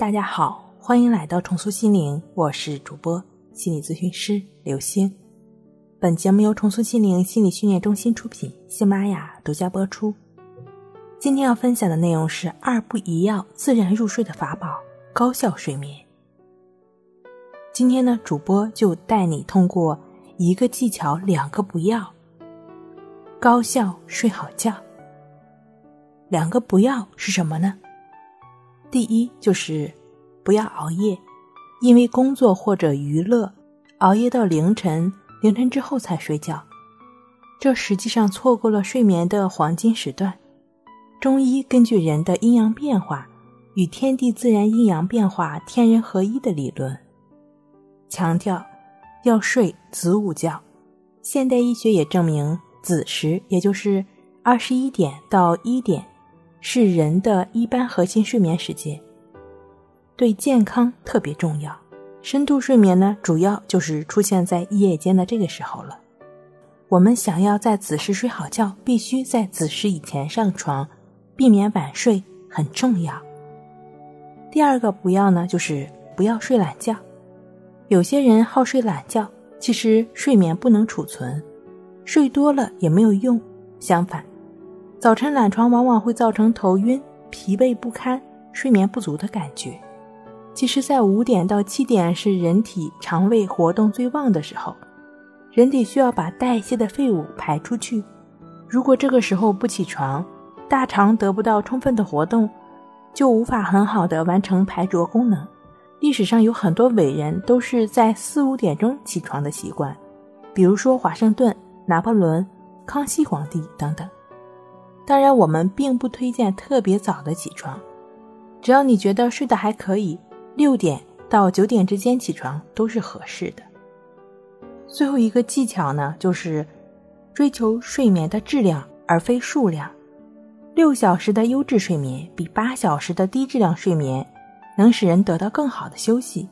大家好，欢迎来到重塑心灵，我是主播心理咨询师刘星。本节目由重塑心灵心理训练中心出品，喜马拉雅独家播出。今天要分享的内容是二不一要自然入睡的法宝，高效睡眠。今天呢，主播就带你通过一个技巧，两个不要，高效睡好觉。两个不要是什么呢？第一就是不要熬夜，因为工作或者娱乐熬夜到凌晨，凌晨之后才睡觉，这实际上错过了睡眠的黄金时段。中医根据人的阴阳变化与天地自然阴阳变化天人合一的理论，强调要睡子午觉。现代医学也证明子时，也就是二十一点到一点。是人的一般核心睡眠时间，对健康特别重要。深度睡眠呢，主要就是出现在夜间的这个时候了。我们想要在子时睡好觉，必须在子时以前上床，避免晚睡很重要。第二个不要呢，就是不要睡懒觉。有些人好睡懒觉，其实睡眠不能储存，睡多了也没有用。相反。早晨懒床往往会造成头晕、疲惫不堪、睡眠不足的感觉。其实，在五点到七点是人体肠胃活动最旺的时候，人体需要把代谢的废物排出去。如果这个时候不起床，大肠得不到充分的活动，就无法很好的完成排浊功能。历史上有很多伟人都是在四五点钟起床的习惯，比如说华盛顿、拿破仑、康熙皇帝等等。当然，我们并不推荐特别早的起床，只要你觉得睡得还可以，六点到九点之间起床都是合适的。最后一个技巧呢，就是追求睡眠的质量而非数量。六小时的优质睡眠比八小时的低质量睡眠能使人得到更好的休息。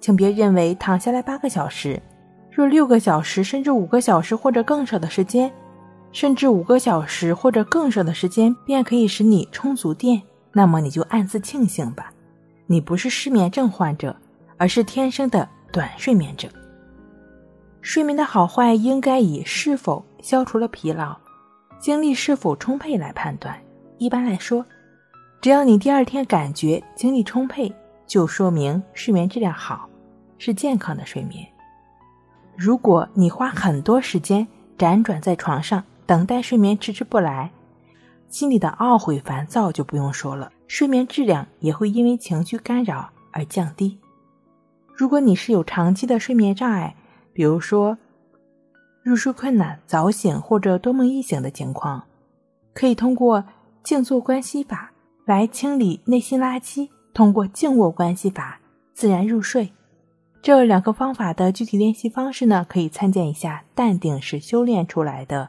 请别认为躺下来八个小时，若六个小时甚至五个小时或者更少的时间。甚至五个小时或者更少的时间便可以使你充足电，那么你就暗自庆幸吧，你不是失眠症患者，而是天生的短睡眠者。睡眠的好坏应该以是否消除了疲劳、精力是否充沛来判断。一般来说，只要你第二天感觉精力充沛，就说明睡眠质量好，是健康的睡眠。如果你花很多时间辗转在床上，等待睡眠迟迟不来，心里的懊悔烦躁就不用说了，睡眠质量也会因为情绪干扰而降低。如果你是有长期的睡眠障碍，比如说入睡困难、早醒或者多梦易醒的情况，可以通过静坐观息法来清理内心垃圾，通过静卧观息法自然入睡。这两个方法的具体练习方式呢，可以参见一下《淡定是修炼出来的》。